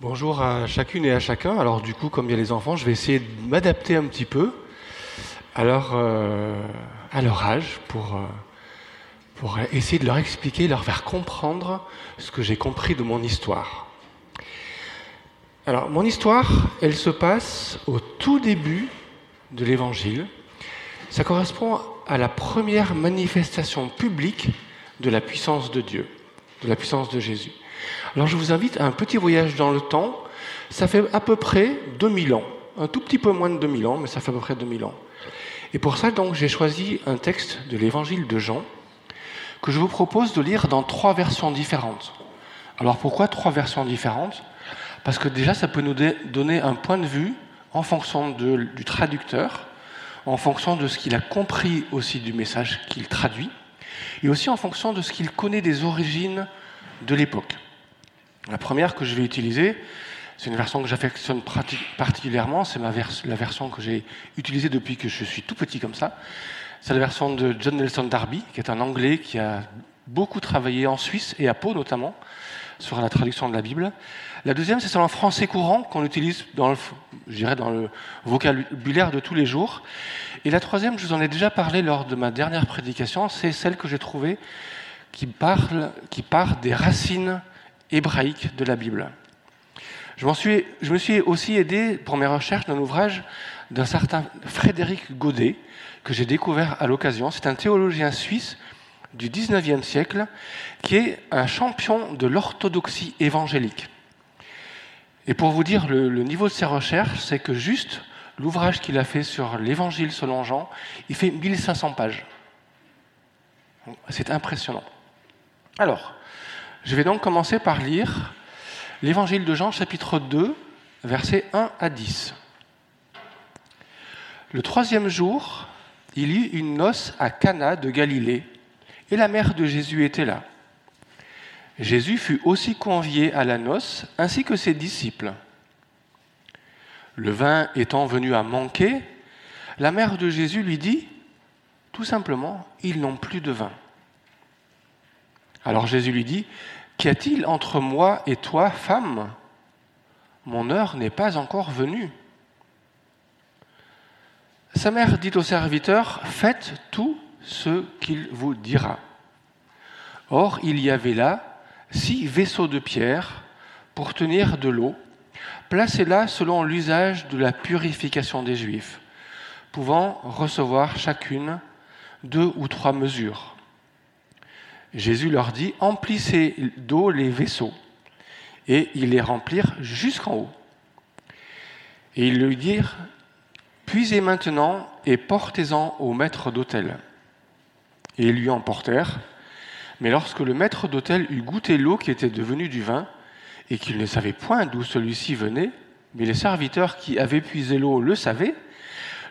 Bonjour à chacune et à chacun. Alors du coup, comme il y a les enfants, je vais essayer de m'adapter un petit peu à leur, euh, à leur âge pour, euh, pour essayer de leur expliquer, leur faire comprendre ce que j'ai compris de mon histoire. Alors mon histoire, elle se passe au tout début de l'Évangile. Ça correspond à la première manifestation publique de la puissance de Dieu, de la puissance de Jésus. Alors je vous invite à un petit voyage dans le temps. Ça fait à peu près 2000 ans, un tout petit peu moins de 2000 ans, mais ça fait à peu près 2000 ans. Et pour ça, donc, j'ai choisi un texte de l'évangile de Jean que je vous propose de lire dans trois versions différentes. Alors pourquoi trois versions différentes? Parce que déjà, ça peut nous donner un point de vue en fonction du traducteur, en fonction de ce qu'il a compris aussi du message qu'il traduit, et aussi en fonction de ce qu'il connaît des origines de l'époque. La première que je vais utiliser, c'est une version que j'affectionne particulièrement, c'est la version que j'ai utilisée depuis que je suis tout petit comme ça. C'est la version de John Nelson Darby, qui est un Anglais qui a beaucoup travaillé en Suisse et à Pau notamment sur la traduction de la Bible. La deuxième, c'est celle en français courant qu'on utilise dans le, je dirais, dans le vocabulaire de tous les jours. Et la troisième, je vous en ai déjà parlé lors de ma dernière prédication, c'est celle que j'ai trouvée qui parle, qui part des racines hébraïque de la Bible. Je, me suis aussi aidé pour mes recherches d'un ouvrage d'un certain Frédéric Godet, que j'ai découvert à l'occasion. C'est un théologien suisse du 19e siècle qui est un champion de l'orthodoxie évangélique. Et pour vous dire le, le niveau de ses recherches, c'est que juste l'ouvrage qu'il a fait sur l'évangile selon Jean, il fait 1500 pages. C'est impressionnant. Alors, je vais donc commencer par lire l'évangile de Jean chapitre 2, versets 1 à 10. Le troisième jour, il y eut une noce à Cana de Galilée, et la mère de Jésus était là. Jésus fut aussi convié à la noce, ainsi que ses disciples. Le vin étant venu à manquer, la mère de Jésus lui dit, tout simplement, ils n'ont plus de vin. Alors Jésus lui dit, Qu'y a-t-il entre moi et toi, femme? Mon heure n'est pas encore venue. Sa mère dit au serviteur, Faites tout ce qu'il vous dira. Or, il y avait là six vaisseaux de pierre pour tenir de l'eau, placés là selon l'usage de la purification des Juifs, pouvant recevoir chacune deux ou trois mesures. Jésus leur dit, emplissez d'eau les vaisseaux. Et ils les remplirent jusqu'en haut. Et ils lui dirent, puisez maintenant et portez-en au maître d'hôtel. Et ils lui emportèrent. Mais lorsque le maître d'hôtel eut goûté l'eau qui était devenue du vin, et qu'il ne savait point d'où celui-ci venait, mais les serviteurs qui avaient puisé l'eau le savaient,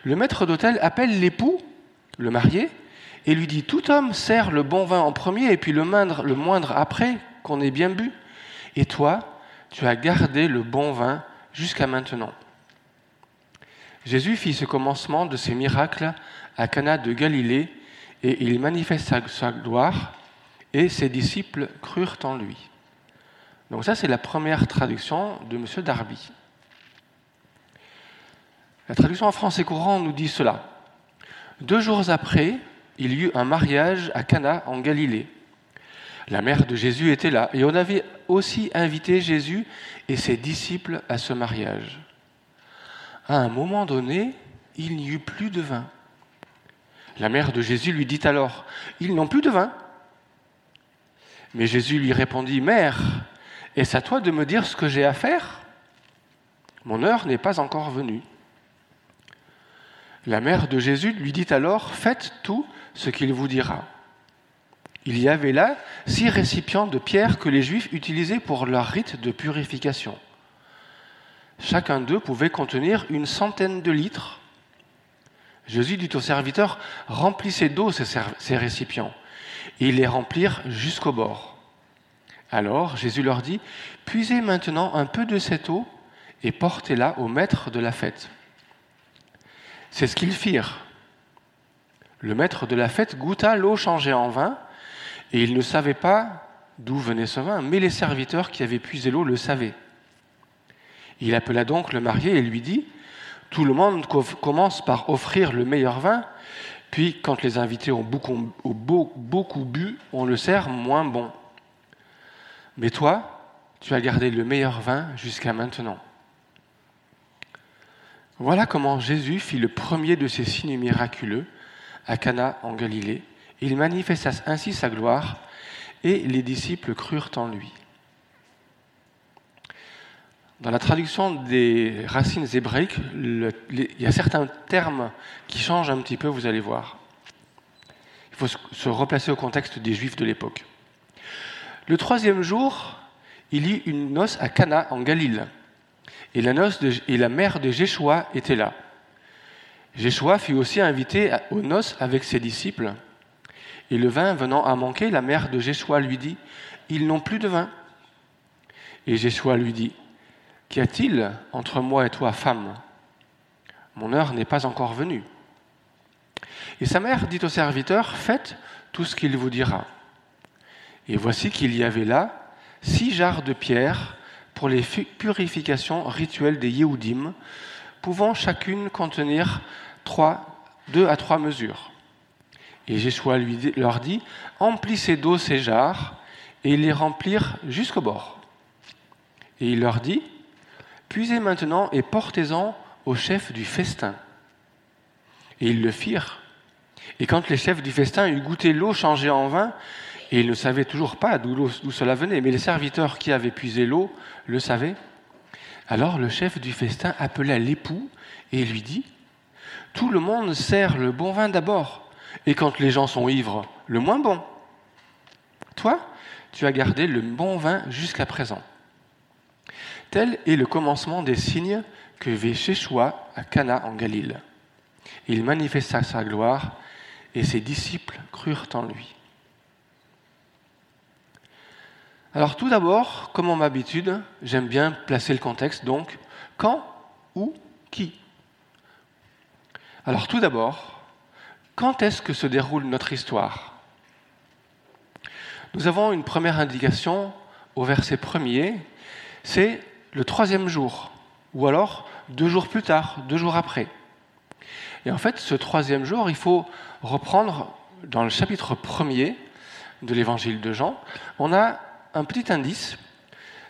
le maître d'hôtel appelle l'époux, le marié, et lui dit, tout homme sert le bon vin en premier et puis le moindre, après qu'on ait bien bu. Et toi, tu as gardé le bon vin jusqu'à maintenant. Jésus fit ce commencement de ses miracles à Cana de Galilée et il manifesta sa gloire et ses disciples crurent en lui. Donc ça, c'est la première traduction de M. Darby. La traduction en français courant nous dit cela. Deux jours après, il y eut un mariage à Cana en Galilée. La mère de Jésus était là et on avait aussi invité Jésus et ses disciples à ce mariage. À un moment donné, il n'y eut plus de vin. La mère de Jésus lui dit alors, Ils n'ont plus de vin. Mais Jésus lui répondit, Mère, est-ce à toi de me dire ce que j'ai à faire? Mon heure n'est pas encore venue. La mère de Jésus lui dit alors, Faites tout ce qu'il vous dira. Il y avait là six récipients de pierre que les Juifs utilisaient pour leur rite de purification. Chacun d'eux pouvait contenir une centaine de litres. Jésus dit aux serviteurs, remplissez d'eau ces récipients. Et ils les remplirent jusqu'au bord. Alors Jésus leur dit, puisez maintenant un peu de cette eau et portez-la au maître de la fête. C'est ce qu'ils firent. Le maître de la fête goûta l'eau changée en vin, et il ne savait pas d'où venait ce vin, mais les serviteurs qui avaient puisé l'eau le savaient. Il appela donc le marié et lui dit, Tout le monde commence par offrir le meilleur vin, puis quand les invités ont beaucoup, bu, on le sert moins bon. Mais toi, tu as gardé le meilleur vin jusqu'à maintenant. Voilà comment Jésus fit le premier de ces signes miraculeux à Cana en Galilée. Il manifesta ainsi sa gloire et les disciples crurent en lui. Dans la traduction des racines hébraïques, il y a certains termes qui changent un petit peu, vous allez voir. Il faut se replacer au contexte des Juifs de l'époque. Le troisième jour, il y eut une noce à Cana en Galilée, et la, noce et la mère de Jéchoua était là. Jéchoua fut aussi invité aux noces avec ses disciples. Et le vin venant à manquer, la mère de Jéchoua lui dit Ils n'ont plus de vin. Et Jéchoua lui dit Qu'y a-t-il entre moi et toi, femme? Mon heure n'est pas encore venue. Et sa mère dit au serviteur Faites tout ce qu'il vous dira. Et voici qu'il y avait là six jarres de pierre pour les purifications rituelles des Yéhoudim, pouvant chacune contenir deux à trois mesures. Et Jéchoua lui, leur dit Emplissez d'eau ces jarres, et les remplirent jusqu'au bord. Et il leur dit Puisez maintenant et portez-en au chef du festin. Et ils le firent. Et quand les chefs du festin eurent goûté l'eau changée en vin, et ils ne savaient toujours pas d'où cela venait, mais les serviteurs qui avaient puisé l'eau le savaient, alors le chef du festin appela l'époux et lui dit, Tout le monde sert le bon vin d'abord, et quand les gens sont ivres, le moins bon. Toi, tu as gardé le bon vin jusqu'à présent. Tel est le commencement des signes que vit Sheshua à Cana en Galilée. Il manifesta sa gloire et ses disciples crurent en lui. Alors tout d'abord, comme en m'habitude, j'aime bien placer le contexte, donc quand, où, qui. Alors tout d'abord, quand est-ce que se déroule notre histoire? Nous avons une première indication au verset premier, c'est le troisième jour, ou alors deux jours plus tard, deux jours après. Et en fait, ce troisième jour, il faut reprendre dans le chapitre premier de l'évangile de Jean, on a un petit indice,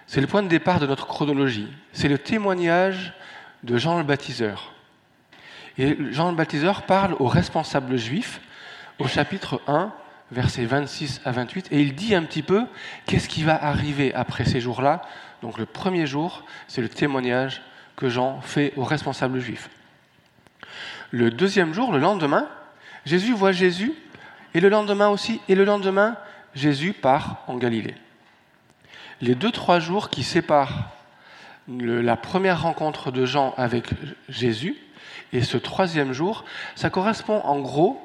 c'est le point de départ de notre chronologie, c'est le témoignage de Jean le baptiseur. Et Jean le baptiseur parle aux responsables juifs au chapitre 1, versets 26 à 28, et il dit un petit peu qu'est-ce qui va arriver après ces jours-là donc le premier jour, c'est le témoignage que Jean fait aux responsables juifs. Le deuxième jour, le lendemain, Jésus voit Jésus, et le lendemain aussi, et le lendemain, Jésus part en Galilée. Les deux, trois jours qui séparent la première rencontre de Jean avec Jésus et ce troisième jour, ça correspond en gros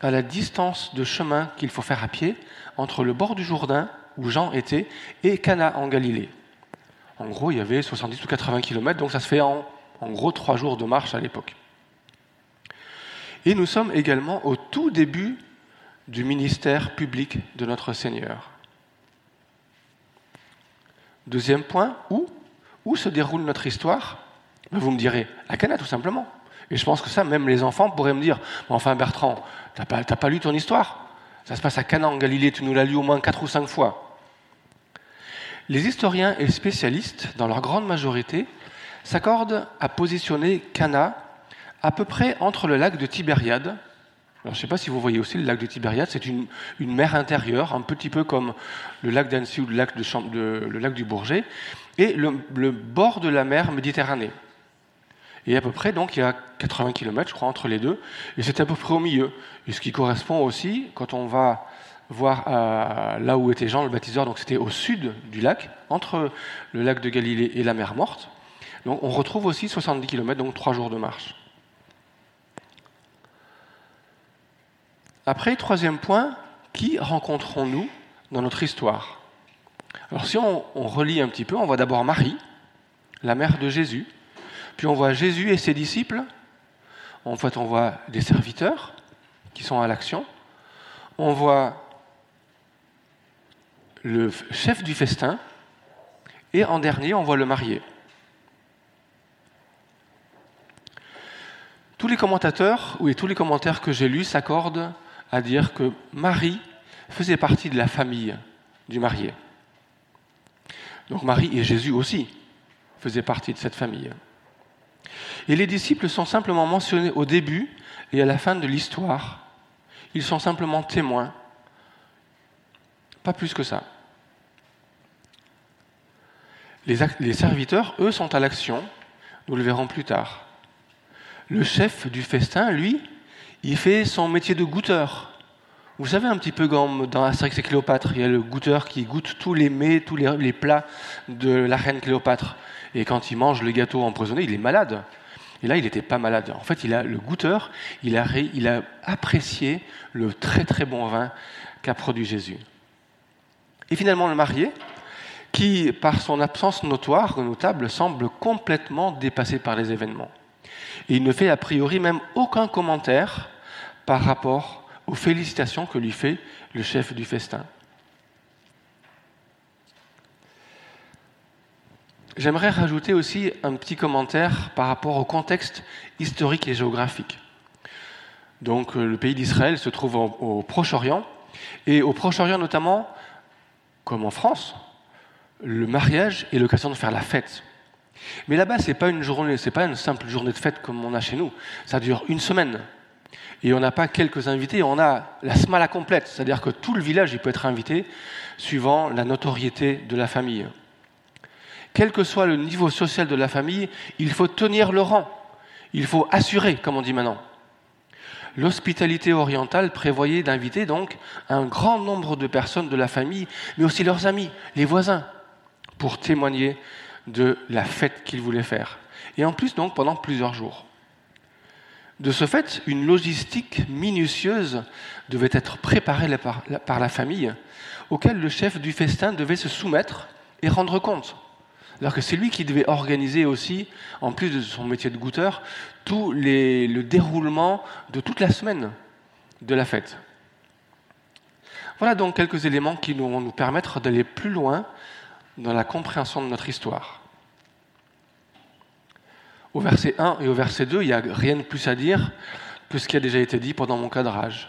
à la distance de chemin qu'il faut faire à pied entre le bord du Jourdain, où Jean était, et Cana en Galilée. En gros, il y avait 70 ou 80 km, donc ça se fait en, en gros trois jours de marche à l'époque. Et nous sommes également au tout début du ministère public de notre Seigneur. Deuxième point, où Où se déroule notre histoire? Ben, Vous me direz, à Cana tout simplement. Et je pense que ça, même les enfants pourraient me dire, enfin Bertrand, tu n'as pas, pas, lu ton histoire Ça se passe à Cana en Galilée, tu nous l'as lu au moins quatre ou cinq fois. Les historiens et spécialistes, dans leur grande majorité, s'accordent à positionner Cana à peu près entre le lac de Tibériade. Alors, je ne sais pas si vous voyez aussi le lac de Tibériade, c'est une, mer intérieure, un petit peu comme le lac d'Annecy ou le lac, de, le lac du Bourget, et le, bord de la mer Méditerranée. Et à peu près, donc, il y a 80 km, je crois, entre les deux, et c'est à peu près au milieu. Et ce qui correspond aussi, quand on va voir euh, là où était Jean le baptiseur, donc c'était au sud du lac, entre le lac de Galilée et la mer Morte. Donc on retrouve aussi 70 km, donc trois jours de marche. Après, troisième point, qui rencontrons-nous dans notre histoire? Alors si on, on relit un petit peu, on voit d'abord Marie, la mère de Jésus, puis on voit Jésus et ses disciples. En fait, on voit des serviteurs qui sont à l'action. On voit le chef du festin. Et en dernier, on voit le marié. Tous les commentateurs, oui, tous les commentaires que j'ai lus s'accordent à dire que Marie faisait partie de la famille du marié. Donc Marie et Jésus aussi faisaient partie de cette famille. Et les disciples sont simplement mentionnés au début et à la fin de l'histoire. Ils sont simplement témoins. Pas plus que ça. Les, serviteurs, eux, sont à l'action. Nous le verrons plus tard. Le chef du festin, lui, il fait son métier de goûteur. Vous savez, un petit peu comme dans Astérix et Cléopâtre, il y a le goûteur qui goûte tous les mets, tous les, plats de la reine Cléopâtre. Et quand il mange le gâteau empoisonné, il est malade. Et là, il n'était pas malade. En fait, il a, le goûteur, il a, a apprécié le très très bon vin qu'a produit Jésus. Et finalement, le marié, qui, par son absence notoire, notable, semble complètement dépassé par les événements. Et il ne fait a priori même aucun commentaire par rapport aux félicitations que lui fait le chef du festin. J'aimerais rajouter aussi un petit commentaire par rapport au contexte historique et géographique. Donc euh, le pays d'Israël se trouve au Proche-Orient, et au Proche-Orient notamment, comme en France, le mariage est l'occasion de faire la fête. Mais là-bas, ce n'est pas une journée, c'est pas une simple journée de fête comme on a chez nous. Ça dure une semaine. Et on n'a pas quelques invités, on a la smala complète, c'est-à-dire que tout le village il peut être invité suivant la notoriété de la famille. Quel que soit le niveau social de la famille, il faut tenir le rang, il faut assurer, comme on dit maintenant. L'hospitalité orientale prévoyait d'inviter donc un grand nombre de personnes de la famille, mais aussi leurs amis, les voisins, pour témoigner de la fête qu'ils voulaient faire. Et en plus, donc, pendant plusieurs jours. De ce fait, une logistique minutieuse devait être préparée par la famille, auquel le chef du festin devait se soumettre et rendre compte. Alors que c'est lui qui devait organiser aussi, en plus de son métier de goûteur, tout le déroulement de toute la semaine de la fête. Voilà donc quelques éléments qui vont nous permettre d'aller plus loin dans la compréhension de notre histoire. Au verset 1 et au verset 2, il n'y a rien de plus à dire que ce qui a déjà été dit pendant mon cadrage.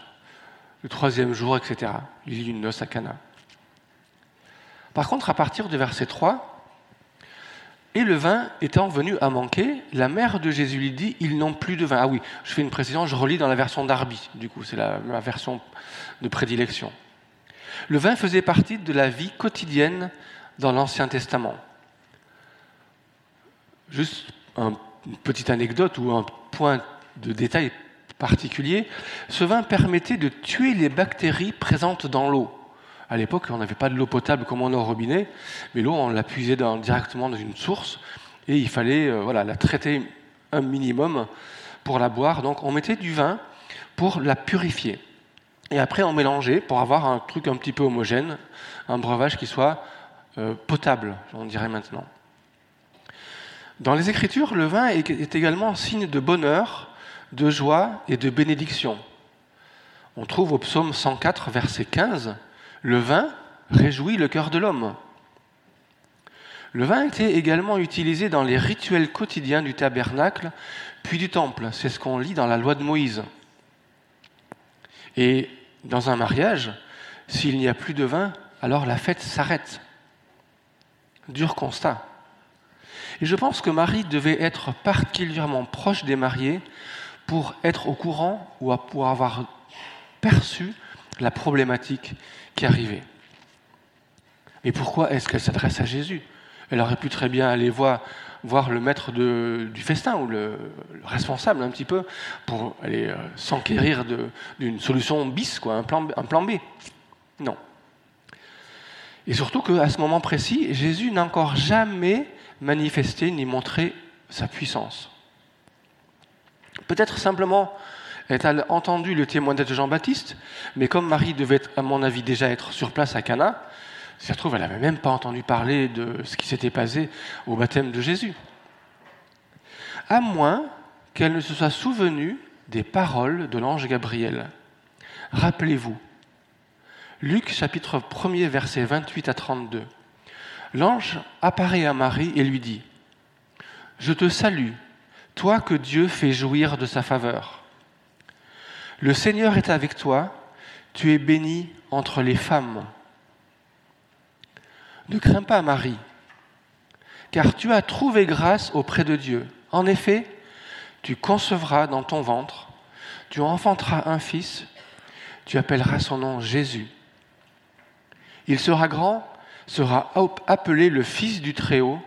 Le troisième jour, etc. Il y a une noce à Cana. Par contre, à partir du verset 3, et le vin étant venu à manquer, la mère de Jésus lui dit Ils n'ont plus de vin. Ah oui, je fais une précision, je relis dans la version d'Arby, du coup, c'est la, ma version de prédilection. Le vin faisait partie de la vie quotidienne dans l'Ancien Testament. Juste une petite anecdote ou un point de détail particulier, ce vin permettait de tuer les bactéries présentes dans l'eau. À l'époque, on n'avait pas de l'eau potable comme on a au robinet, mais l'eau, on la puisait directement dans une source et il fallait euh, voilà, la traiter un minimum pour la boire. Donc on mettait du vin pour la purifier. Et après, on mélangeait pour avoir un truc un petit peu homogène, un breuvage qui soit euh, potable, on dirait maintenant. Dans les Écritures, le vin est également signe de bonheur, de joie et de bénédiction. On trouve au psaume 104, verset 15, Le vin réjouit le cœur de l'homme. Le vin était également utilisé dans les rituels quotidiens du tabernacle, puis du temple. C'est ce qu'on lit dans la loi de Moïse. Et dans un mariage, s'il n'y a plus de vin, alors la fête s'arrête. Dur constat. Et je pense que Marie devait être particulièrement proche des mariés pour être au courant ou pour avoir perçu la problématique qui arrivait. Mais pourquoi est-ce qu'elle s'adresse à Jésus? Elle aurait pu très bien aller voir, voir le maître du festin ou le, responsable un petit peu pour aller euh, s'enquérir d'une solution bis, quoi, un plan, un plan B. Non. Et surtout qu'à ce moment précis, Jésus n'a encore jamais manifesté ni montré sa puissance. Peut-être simplement a-t-elle entendu le témoignage de Jean-Baptiste, mais comme Marie devait, à mon avis, déjà être sur place à Cana, ça se trouve, elle n'avait même pas entendu parler de ce qui s'était passé au baptême de Jésus. À moins qu'elle ne se soit souvenue des paroles de l'ange Gabriel. Rappelez-vous, Luc chapitre 1er verset 28 à 32. L'ange apparaît à Marie et lui dit, Je te salue, toi que Dieu fait jouir de sa faveur. Le Seigneur est avec toi, tu es bénie entre les femmes. Ne crains pas, Marie, car tu as trouvé grâce auprès de Dieu. En effet, tu concevras dans ton ventre, tu enfanteras un fils, tu appelleras son nom Jésus. Il sera grand, sera appelé le Fils du Très-Haut,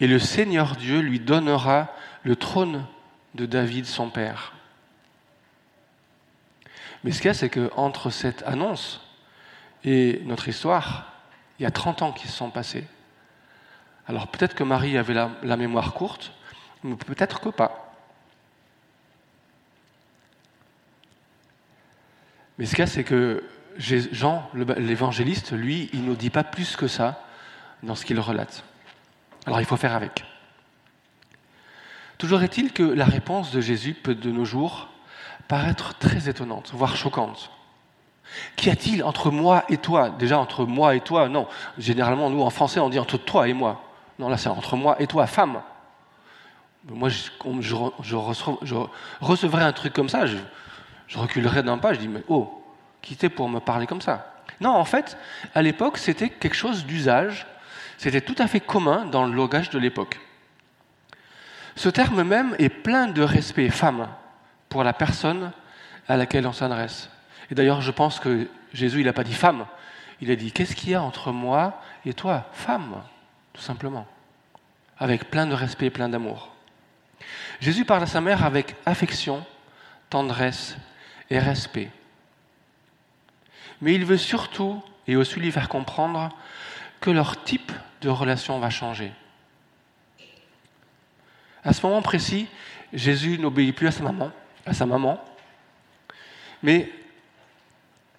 et le Seigneur Dieu lui donnera le trône de David, son père. Mais ce qu'il y a, c'est qu'entre cette annonce et notre histoire, il y a 30 ans qui se sont passés. Alors peut-être que Marie avait la, la mémoire courte, mais peut-être que pas. Mais ce qu'il y a, c'est que Jean, l'évangéliste, lui, il ne nous dit pas plus que ça dans ce qu'il relate. Alors il faut faire avec. Toujours est-il que la réponse de Jésus peut de nos jours paraître très étonnante, voire choquante. Qu'y a-t-il entre moi et toi? Déjà entre moi et toi, non. Généralement, nous en français, on dit entre toi et moi. Non, là c'est entre moi et toi, femme. Moi, je, recevrais un truc comme ça, je, reculerais d'un pas, je dis, mais oh, qui était pour me parler comme ça? Non, en fait, à l'époque, c'était quelque chose d'usage, c'était tout à fait commun dans le langage de l'époque. Ce terme même est plein de respect, femme, pour la personne à laquelle on s'adresse. Et d'ailleurs, je pense que Jésus, il n'a pas dit femme, il a dit qu'est-ce qu'il y a entre moi et toi Femme, tout simplement. Avec plein de respect et plein d'amour. Jésus parle à sa mère avec affection, tendresse et respect. Mais il veut surtout et aussi lui faire comprendre que leur type de relation va changer. À ce moment précis, Jésus n'obéit plus à sa maman, à sa maman, mais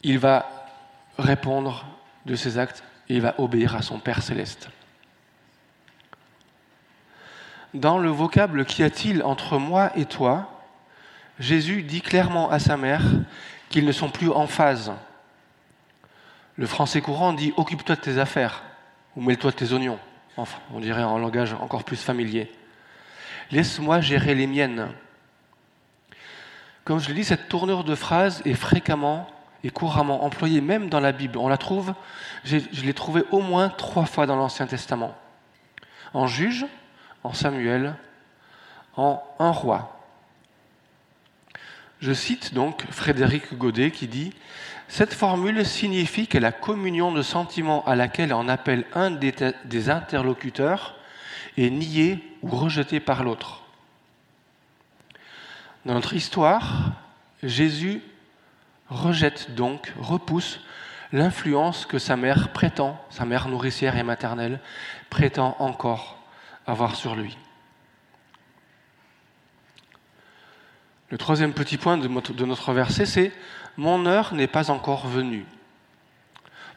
il va répondre de ses actes et il va obéir à son Père céleste. Dans le vocable Qu'y a-t-il entre moi et toi Jésus dit clairement à sa mère qu'ils ne sont plus en phase. Le français courant dit Occupe-toi de tes affaires ou mêle-toi de tes oignons. Enfin, on dirait en langage encore plus familier. Laisse-moi gérer les miennes. Comme je l'ai dit, cette tournure de phrase est fréquemment et couramment employée, même dans la Bible. On la trouve, je l'ai trouvée au moins trois fois dans l'Ancien Testament. En juge, en Samuel, en un roi. Je cite donc Frédéric Godet qui dit Cette formule signifie que la communion de sentiments à laquelle on appelle un des interlocuteurs est nié ou rejeté par l'autre. Dans notre histoire, Jésus rejette donc, repousse l'influence que sa mère prétend, sa mère nourricière et maternelle, prétend encore avoir sur lui. Le troisième petit point de notre verset, c'est Mon heure n'est pas encore venue.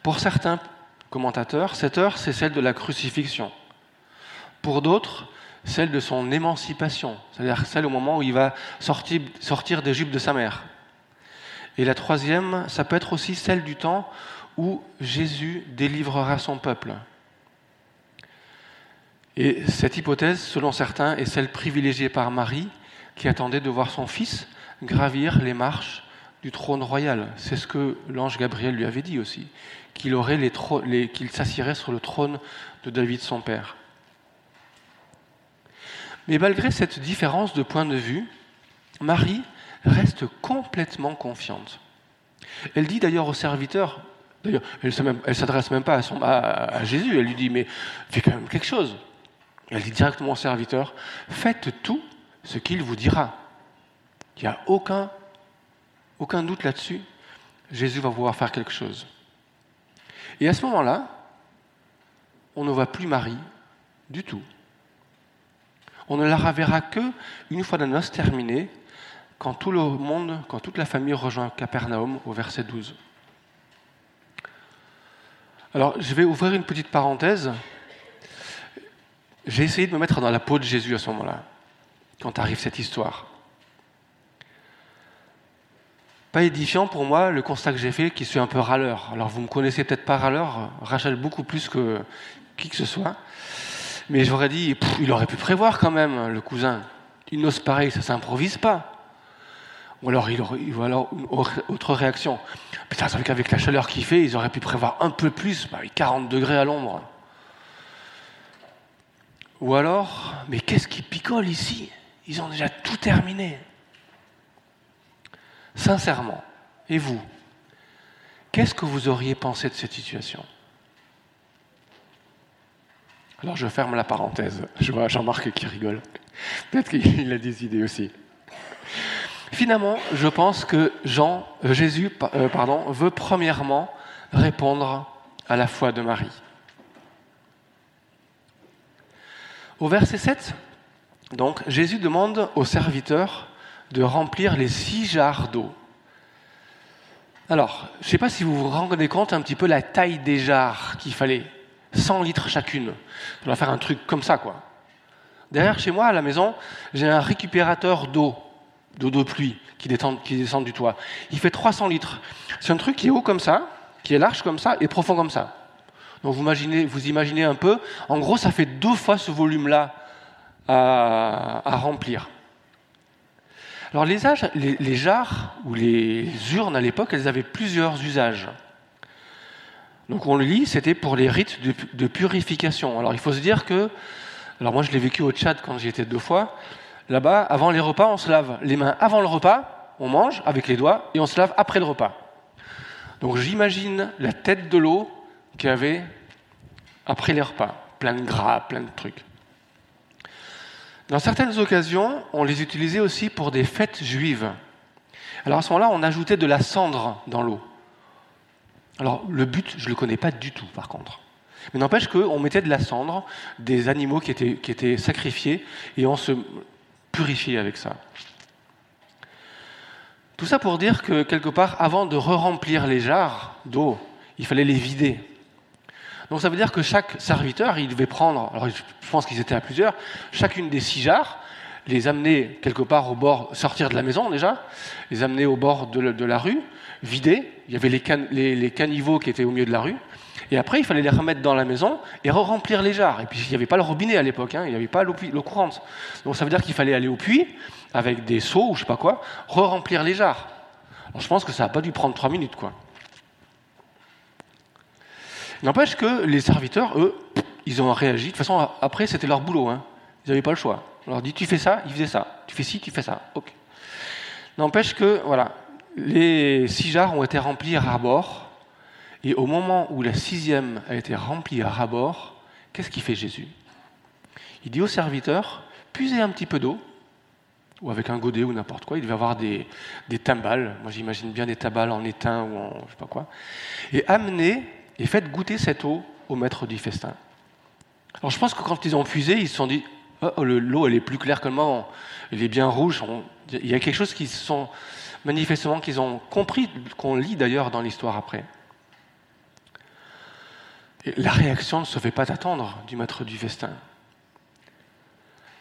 Pour certains commentateurs, cette heure, c'est celle de la crucifixion. Pour d'autres, celle de son émancipation, c'est-à-dire celle au moment où il va sortir, sortir des jupes de sa mère. Et la troisième, ça peut être aussi celle du temps où Jésus délivrera son peuple. Et cette hypothèse, selon certains, est celle privilégiée par Marie, qui attendait de voir son fils gravir les marches du trône royal. C'est ce que l'ange Gabriel lui avait dit aussi, qu'il qu'il s'assierait sur le trône de David son père. Mais malgré cette différence de point de vue, Marie reste complètement confiante. Elle dit d'ailleurs au serviteur, d'ailleurs, elle ne s'adresse même pas à, Jésus, elle lui dit, mais fais quand même quelque chose. Elle dit directement au serviteur, faites tout ce qu'il vous dira. Il n'y a aucun, aucun doute là-dessus. Jésus va pouvoir faire quelque chose. Et à ce moment-là, on ne voit plus Marie du tout. On ne la reverra que une fois la noce terminée, quand tout le monde, quand toute la famille rejoint Capernaum au verset 12. Alors, je vais ouvrir une petite parenthèse. J'ai essayé de me mettre dans la peau de Jésus à ce moment-là, quand arrive cette histoire. Pas édifiant pour moi le constat que j'ai fait, qui suis un peu râleur. Alors, vous me connaissez peut-être pas râleur, Rachel beaucoup plus que qui que ce soit. Mais j'aurais dit, il aurait pu prévoir quand même, le cousin. Une noce pareille, ça s'improvise pas. Ou alors, il aurait, alors une autre réaction. Putain, c'est qu'avec la chaleur qu'il fait, ils auraient pu prévoir un peu plus, 40 bah, degrés à l'ombre. Ou alors, mais qu'est-ce qui picole ici? Ils ont déjà tout terminé. Sincèrement, et vous? Qu'est-ce que vous auriez pensé de cette situation? Alors je ferme la parenthèse. Je vois Jean-Marc qui rigole. Peut-être qu'il a des idées aussi. Finalement, je pense que Jean, euh, Jésus euh, pardon, veut premièrement répondre à la foi de Marie. Au verset 7, donc, Jésus demande aux serviteurs de remplir les six jarres d'eau. Alors, je ne sais pas si vous vous rendez compte un petit peu la taille des jarres qu'il fallait. 100 litres chacune. On va faire un truc comme ça, quoi. Derrière chez moi, à la maison, j'ai un récupérateur d'eau, d'eau de pluie, qui descend, qui descend du toit. Il fait 300 litres. C'est un truc qui est haut comme ça, qui est large comme ça et profond comme ça. Donc vous imaginez, vous imaginez un peu, en gros, ça fait deux fois ce volume-là à remplir. Alors les, âges, les, jarres ou les urnes à l'époque, elles avaient plusieurs usages. Donc on le lit, c'était pour les rites de, purification. Alors il faut se dire que, alors moi je l'ai vécu au Tchad quand j'y étais deux fois, là-bas, avant les repas, on se lave les mains avant le repas, on mange avec les doigts, et on se lave après le repas. Donc j'imagine la tête de l'eau qu'il y avait après les repas, plein de gras, plein de trucs. Dans certaines occasions, on les utilisait aussi pour des fêtes juives. Alors à ce moment-là, on ajoutait de la cendre dans l'eau. Alors le but, je ne le connais pas du tout par contre. Mais n'empêche qu'on mettait de la cendre, des animaux qui étaient, sacrifiés, et on se purifiait avec ça. Tout ça pour dire que quelque part, avant de re-remplir les jarres d'eau, il fallait les vider. Donc ça veut dire que chaque serviteur, il devait prendre, alors je pense qu'ils étaient à plusieurs, chacune des six jarres, les amener quelque part au bord, sortir de la maison déjà, les amener au bord de, la rue, vider. Il y avait les, caniveaux qui étaient au milieu de la rue. Et après, il fallait les remettre dans la maison et re-remplir les jarres. Et puis, il n'y avait pas le robinet à l'époque, hein, il n'y avait pas l'eau courante. Donc, ça veut dire qu'il fallait aller au puits avec des seaux ou je sais pas quoi, re-remplir les jarres. Alors, je pense que ça n'a pas dû prendre trois minutes, quoi. N'empêche que les serviteurs, eux, ils ont réagi. De toute façon, après, c'était leur boulot. Hein. Ils n'avaient pas le choix. On leur dit, tu fais ça, ils faisaient ça. Tu fais ci, tu fais ça. Ok. N'empêche que, voilà, les six jarres ont été remplis à bord. Et au moment où la sixième a été remplie à rabord, qu'est-ce qu'il fait Jésus? Il dit aux serviteurs, puisez un petit peu d'eau, ou avec un godet ou n'importe quoi. Il devait avoir des, timbales. Moi, j'imagine bien des timbales en étain ou en je sais pas quoi. Et amenez et faites goûter cette eau au maître du festin. Alors je pense que quand ils ont fusé, ils se sont dit oh, l'eau elle est plus claire que le elle est bien rouge. Il y a quelque chose qui sont manifestement qu'ils ont compris, qu'on lit d'ailleurs dans l'histoire après. la réaction ne se fait pas attendre du maître du festin.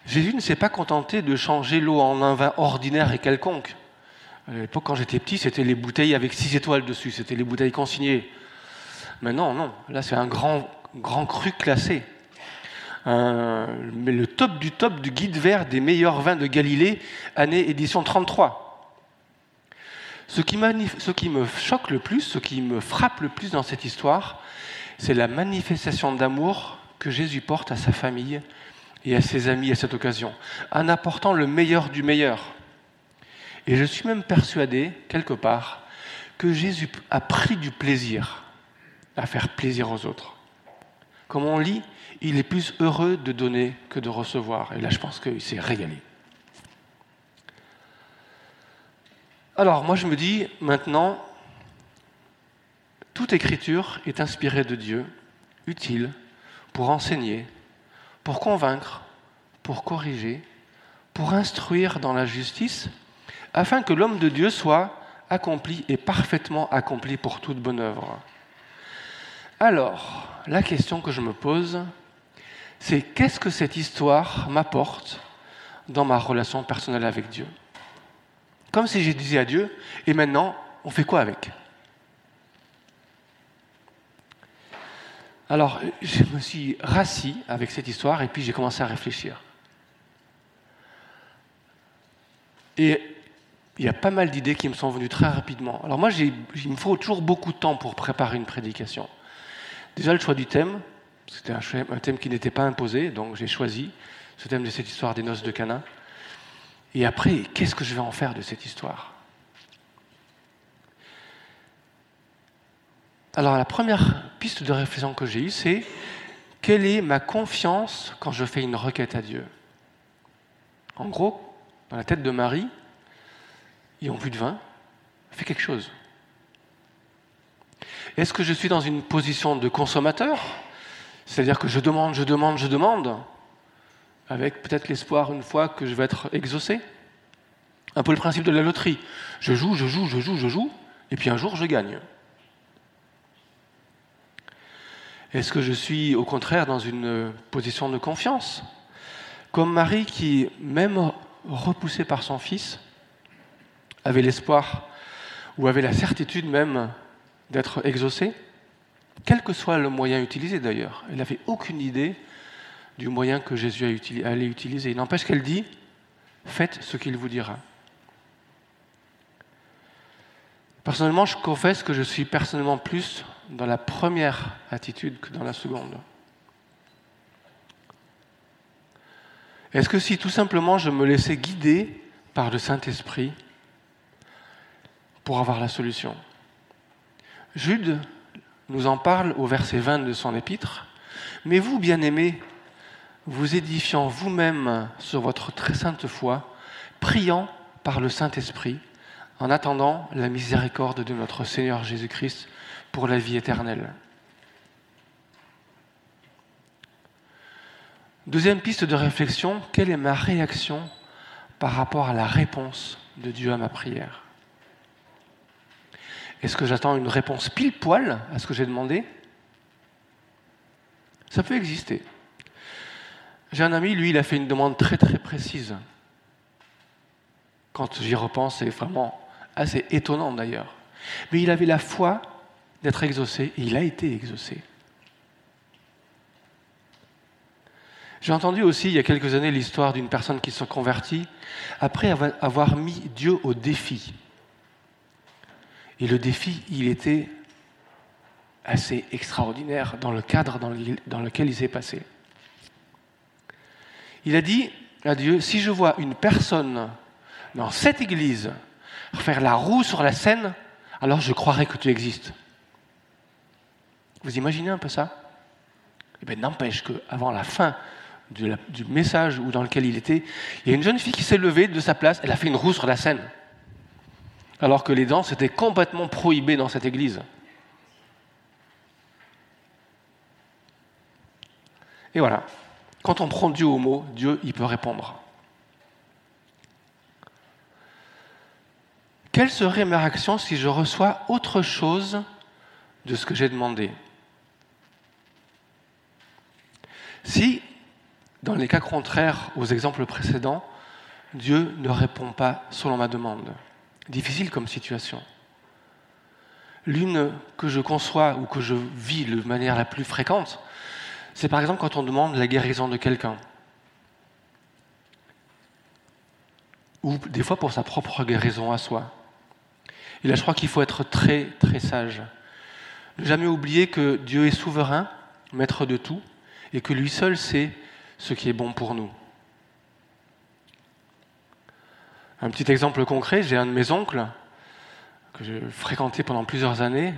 Jésus ne s'est pas contenté de changer l'eau en un vin ordinaire et quelconque. À l'époque, quand j'étais petit, c'était les bouteilles avec six étoiles dessus, c'était les bouteilles consignées. Mais non, non, là c'est un grand, grand cru classé. mais le top du top du guide vert des meilleurs vins de Galilée, année édition 33. Ce qui, me choque le plus, ce qui me frappe le plus dans cette histoire, c'est la manifestation d'amour que Jésus porte à sa famille et à ses amis à cette occasion, en apportant le meilleur du meilleur. Et je suis même persuadé, quelque part, que Jésus a pris du plaisir à faire plaisir aux autres. Comme on lit, il est plus heureux de donner que de recevoir. Et là, je pense qu'il s'est régalé. Alors, moi, je me dis maintenant, toute écriture est inspirée de Dieu, utile pour enseigner, pour convaincre, pour corriger, pour instruire dans la justice, afin que l'homme de Dieu soit accompli et parfaitement accompli pour toute bonne œuvre. Alors, la question que je me pose, c'est qu'est-ce que cette histoire m'apporte dans ma relation personnelle avec Dieu? Comme si j'ai dit à Dieu, et maintenant, on fait quoi avec? Alors, je me suis rassis avec cette histoire et puis j'ai commencé à réfléchir. Et il y a pas mal d'idées qui me sont venues très rapidement. Alors moi, il me faut toujours beaucoup de temps pour préparer une prédication. Déjà, le choix du thème, c'était un, un, thème qui n'était pas imposé, donc j'ai choisi ce thème de cette histoire des noces de Cana. Et après, qu'est-ce que je vais en faire de cette histoire? Alors la première piste de réflexion que j'ai eue, c'est quelle est ma confiance quand je fais une requête à Dieu? En gros, dans la tête de Marie, ils ont plus de vin, fais quelque chose. Est-ce que je suis dans une position de consommateur? C'est-à-dire que je demande, je demande, je demande, avec peut-être l'espoir une fois que je vais être exaucé Un peu le principe de la loterie. Je joue, je joue, je joue, je joue, et puis un jour je gagne. Est-ce que je suis au contraire dans une position de confiance? Comme Marie qui, même repoussée par son fils, avait l'espoir ou avait la certitude même d'être exaucée, quel que soit le moyen utilisé d'ailleurs. Elle n'avait aucune idée du moyen que Jésus allait utiliser. Il n'empêche qu'elle dit, faites ce qu'il vous dira. Personnellement, je confesse que je suis personnellement plus dans la première attitude que dans la seconde. Est-ce que si tout simplement je me laissais guider par le Saint-Esprit pour avoir la solution? Jude nous en parle au verset 20 de son épître. Mais vous, bien-aimés, vous édifiant vous-même sur votre très sainte foi, priant par le Saint-Esprit, en attendant la miséricorde de notre Seigneur Jésus-Christ pour la vie éternelle. Deuxième piste de réflexion, quelle est ma réaction par rapport à la réponse de Dieu à ma prière? Est-ce que j'attends une réponse pile poil à ce que j'ai demandé? Ça peut exister. J'ai un ami, lui, il a fait une demande très très précise. Quand j'y repense, c'est vraiment assez étonnant d'ailleurs. Mais il avait la foi d'être exaucé, et il a été exaucé. J'ai entendu aussi il y a quelques années l'histoire d'une personne qui se convertit après avoir mis Dieu au défi. Et le défi, il était assez extraordinaire dans le cadre dans lequel il s'est passé. Il a dit à Dieu, si je vois une personne dans cette église faire la roue sur la scène, alors je croirai que tu existes. Vous imaginez un peu ça? Eh bien, n'empêche qu'avant la fin du, message dans lequel il était, il y a une jeune fille qui s'est levée de sa place, elle a fait une roue sur la scène. Alors que les danses étaient complètement prohibées dans cette église. Et voilà. Quand on prend Dieu au mot, Dieu, il peut répondre. Quelle serait ma réaction si je reçois autre chose de ce que j'ai demandé? Si, dans les cas contraires aux exemples précédents, Dieu ne répond pas selon ma demande, difficile comme situation. L'une que je conçois ou que je vis de manière la plus fréquente, c'est par exemple quand on demande la guérison de quelqu'un. Ou des fois pour sa propre guérison à soi. Et là, je crois qu'il faut être très, très sage. Ne jamais oublier que Dieu est souverain, maître de tout, et que lui seul sait ce qui est bon pour nous. Un petit exemple concret, j'ai un de mes oncles que j'ai fréquenté pendant plusieurs années,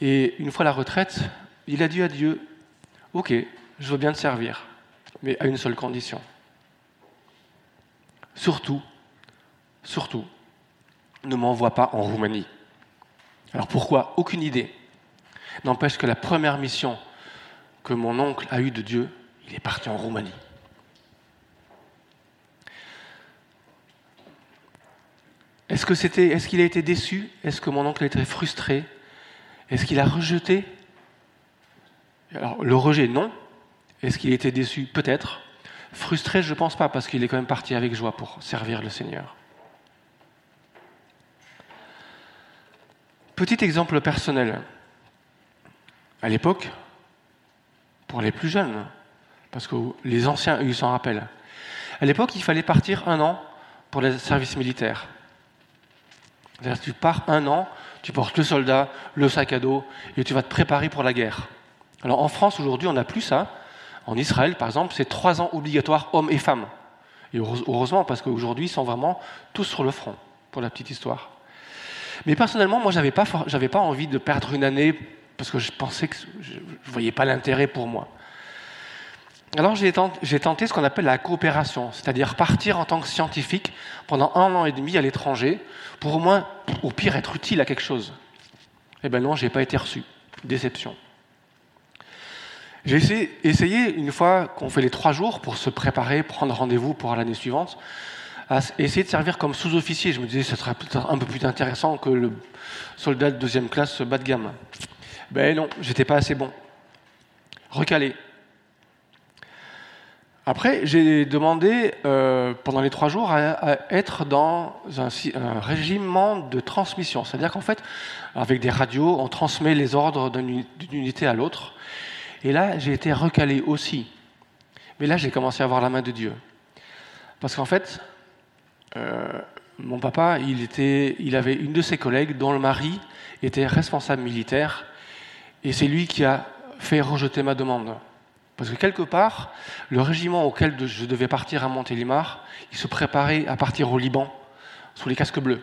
et une fois à la retraite, il a dit à Dieu, ok, je veux bien te servir, mais à une seule condition. Surtout, surtout, ne m'envoie pas en Roumanie. Alors pourquoi Aucune idée. N'empêche que la première mission que mon oncle a eu de Dieu, il est parti en Roumanie. Est-ce est-ce qu'il a été déçu? Est-ce que mon oncle a été frustré? Est-ce qu'il a rejeté? Alors le rejet, non. Est-ce qu'il été déçu? Peut-être. Frustré, je ne pense pas, parce qu'il est quand même parti avec joie pour servir le Seigneur. Petit exemple personnel. À l'époque, pour les plus jeunes, parce que les anciens, ils s'en rappellent. À l'époque, il fallait partir un an pour le service militaire. Tu pars un an, tu portes le soldat, le sac à dos, et tu vas te préparer pour la guerre. Alors en France, aujourd'hui, on n'a plus ça. En Israël, par exemple, c'est trois ans obligatoires, hommes et femmes. Et heureusement, parce qu'aujourd'hui, ils sont vraiment tous sur le front, pour la petite histoire. Mais personnellement, moi, je n'avais pas, pas envie de perdre une année parce que je pensais que je ne voyais pas l'intérêt pour moi. Alors j'ai tenté, tenté, ce qu'on appelle la coopération, c'est-à-dire partir en tant que scientifique pendant un an et demi à l'étranger pour au moins, au pire, être utile à quelque chose. Eh bien non, je n'ai pas été reçu. Déception. J'ai essayé, une fois qu'on fait les trois jours pour se préparer, prendre rendez-vous pour l'année suivante, à essayer de servir comme sous-officier. Je me disais, ce serait un peu plus intéressant que le soldat de deuxième classe bas de gamme. Ben non, j'étais pas assez bon. Recalé. Après, j'ai demandé euh, pendant les trois jours à, être dans un, un, régiment de transmission. C'est-à-dire qu'en fait, avec des radios, on transmet les ordres d'une unité à l'autre. Et là, j'ai été recalé aussi. Mais là, j'ai commencé à avoir la main de Dieu. Parce qu'en fait, euh, mon papa, il, était, il avait une de ses collègues dont le mari était responsable militaire. Et c'est lui qui a fait rejeter ma demande. Parce que quelque part, le régiment auquel je devais partir à Montélimar, il se préparait à partir au Liban, sous les casques bleus.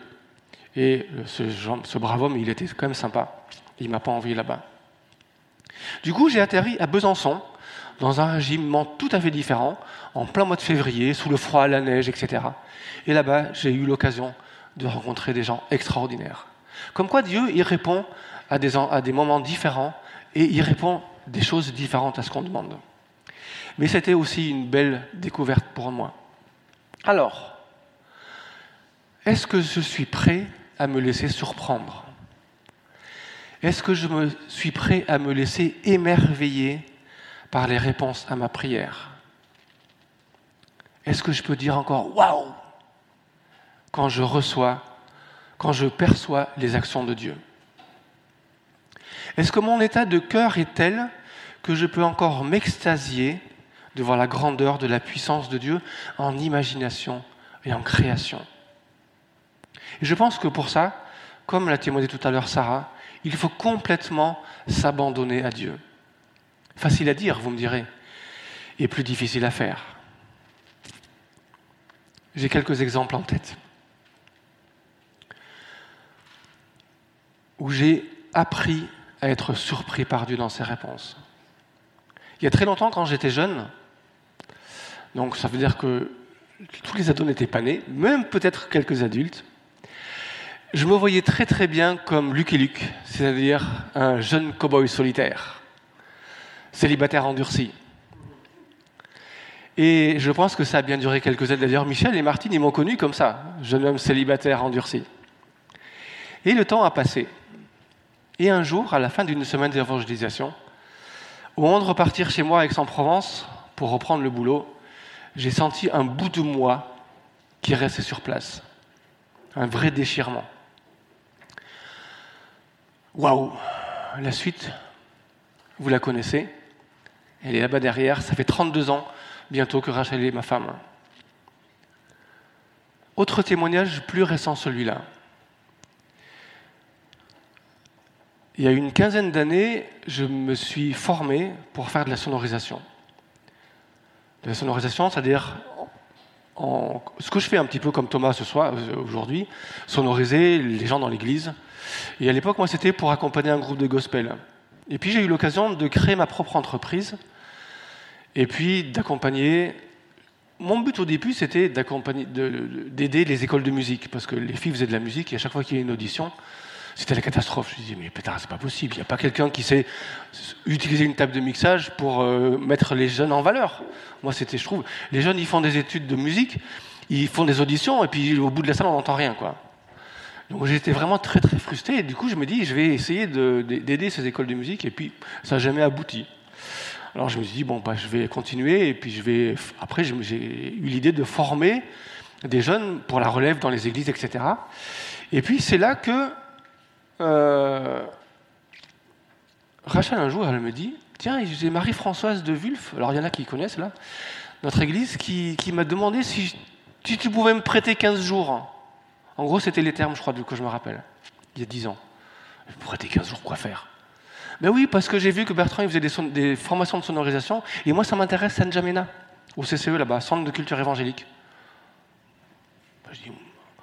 Et ce, brave homme, il était quand même sympa. Il m'a pas envoyé là-bas. Du coup, j'ai atterri à Besançon, dans un régiment tout à fait différent, en plein mois de février, sous le froid, la neige, etc. Et là-bas, j'ai eu l'occasion de rencontrer des gens extraordinaires. Comme quoi Dieu, il répond à des, à des moments différents et il répond des choses différentes à ce qu'on demande. Mais c'était aussi une belle découverte pour moi. Alors, est-ce que je suis prêt à me laisser surprendre? Est-ce que je me suis prêt à me laisser émerveiller par les réponses à ma prière? Est-ce que je peux dire encore waouh quand je reçois, quand je perçois les actions de Dieu? Est-ce que mon état de cœur est tel que je peux encore m'extasier devant la grandeur de la puissance de Dieu en imagination et en création? Et je pense que pour ça, comme l'a témoigné tout à l'heure Sarah, il faut complètement s'abandonner à Dieu. Facile à dire, vous me direz, et plus difficile à faire. J'ai quelques exemples en tête. Où j'ai appris à être surpris par Dieu dans ses réponses. Il y a très longtemps, quand j'étais jeune, donc ça veut dire que tous les ados n'étaient pas nés, même peut-être quelques adultes, je me voyais très très bien comme Luc et Luc, c'est-à-dire un jeune cow-boy solitaire, célibataire endurci. Et je pense que ça a bien duré quelques années. D'ailleurs, Michel et Martine, m'ont connu comme ça, jeune homme célibataire endurci. Et le temps a passé. Et un jour, à la fin d'une semaine d'évangélisation, au moment de repartir chez moi à Aix-en-Provence pour reprendre le boulot, j'ai senti un bout de moi qui restait sur place. Un vrai déchirement. Waouh La suite, vous la connaissez. Elle est là-bas derrière. Ça fait 32 ans bientôt que Rachel est ma femme. Autre témoignage plus récent, celui-là. Il y a une quinzaine d'années, je me suis formé pour faire de la sonorisation. De la sonorisation, c'est-à-dire ce que je fais un petit peu comme Thomas ce soir, euh, aujourd'hui, sonoriser les gens dans l'église. Et à l'époque, moi, c'était pour accompagner un groupe de gospel. Et puis, j'ai eu l'occasion de créer ma propre entreprise et puis d'accompagner. Mon but au début, c'était d'aider les écoles de musique, parce que les filles faisaient de la musique et à chaque fois qu'il y a une audition, c'était la catastrophe. Je me disais, mais putain, c'est pas possible. Il n'y a pas quelqu'un qui sait utiliser une table de mixage pour euh, mettre les jeunes en valeur. Moi, c'était, je trouve, les jeunes, ils font des études de musique, ils font des auditions, et puis au bout de la salle, on n'entend rien, quoi. Donc j'étais vraiment très très frustré. Et du coup, je me dis, je vais essayer d'aider ces écoles de musique, et puis ça n'a jamais abouti. Alors je me suis dit, bon, bah, je vais continuer, et puis je vais. Après, j'ai eu l'idée de former des jeunes pour la relève dans les églises, etc. Et puis c'est là que euh, Rachel, un jour, elle me dit Tiens, j'ai Marie-Françoise de Wulf, alors il y en a qui connaissent là, notre église, qui, m'a demandé si Si tu pouvais me prêter 15 jours. En gros, c'était les termes, je crois, que je me rappelle, il y a 10 ans. Me prêter 15 jours, quoi faire Ben oui, parce que j'ai vu que Bertrand il faisait des, formations de sonorisation, et moi, ça m'intéresse San Jamena, au CCE là-bas, Centre de culture évangélique. Ben,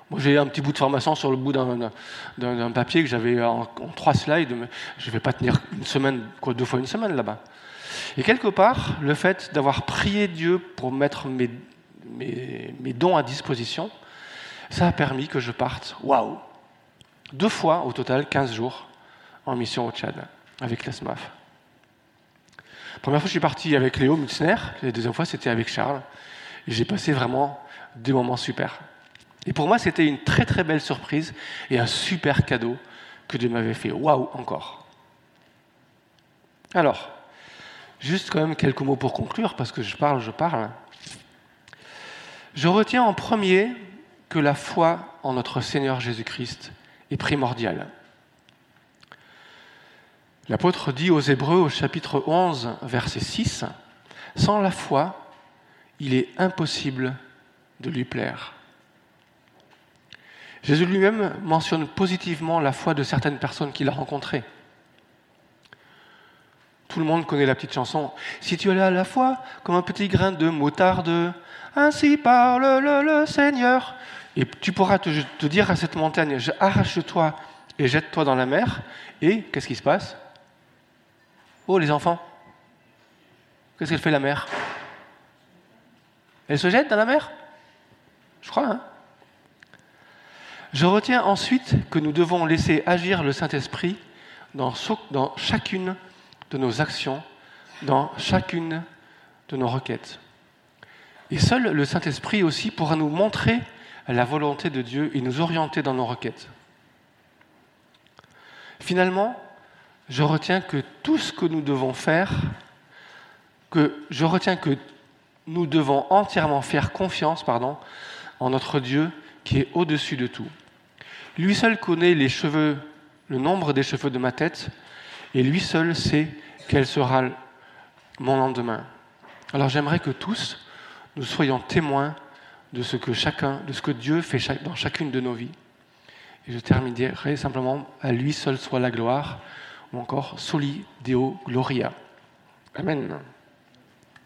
moi, j'ai un petit bout de formation sur le bout d'un papier que j'avais en, trois slides, mais je ne vais pas tenir une semaine, deux fois une semaine là-bas. Et quelque part, le fait d'avoir prié Dieu pour mettre mes, mes, dons à disposition, ça a permis que je parte, waouh, deux fois au total, 15 jours en mission au Tchad avec la SMAF. Première fois, je suis parti avec Léo Mutzner, la deuxième fois, c'était avec Charles. Et j'ai passé vraiment des moments super. Et pour moi, c'était une très très belle surprise et un super cadeau que Dieu m'avait fait. Waouh, encore. Alors, juste quand même quelques mots pour conclure, parce que je parle, je parle. Je retiens en premier que la foi en notre Seigneur Jésus-Christ est primordiale. L'apôtre dit aux Hébreux au chapitre 11, verset 6, Sans la foi, il est impossible de lui plaire. Jésus lui-même mentionne positivement la foi de certaines personnes qu'il a rencontrées. Tout le monde connaît la petite chanson. Si tu as la foi comme un petit grain de moutarde, ainsi parle le, Seigneur. Et tu pourras te, dire à cette montagne, arrache-toi et jette-toi dans la mer. Et qu'est-ce qui se passe? Oh les enfants, qu'est-ce qu'elle fait la mer? Elle se jette dans la mer? Je crois, hein. Je retiens ensuite que nous devons laisser agir le Saint-Esprit dans, chacune de nos actions, dans chacune de nos requêtes. Et seul le Saint-Esprit aussi pourra nous montrer la volonté de Dieu et nous orienter dans nos requêtes. Finalement, je retiens que tout ce que nous devons faire, que je retiens que nous devons entièrement faire confiance pardon, en notre Dieu qui est au-dessus de tout. Lui seul connaît les cheveux, le nombre des cheveux de ma tête, et lui seul sait quel sera mon lendemain. Alors j'aimerais que tous, nous soyons témoins de ce que chacun, de ce que Dieu fait dans chacune de nos vies. Et je terminerai simplement à lui seul soit la gloire, ou encore soli deo gloria. Amen.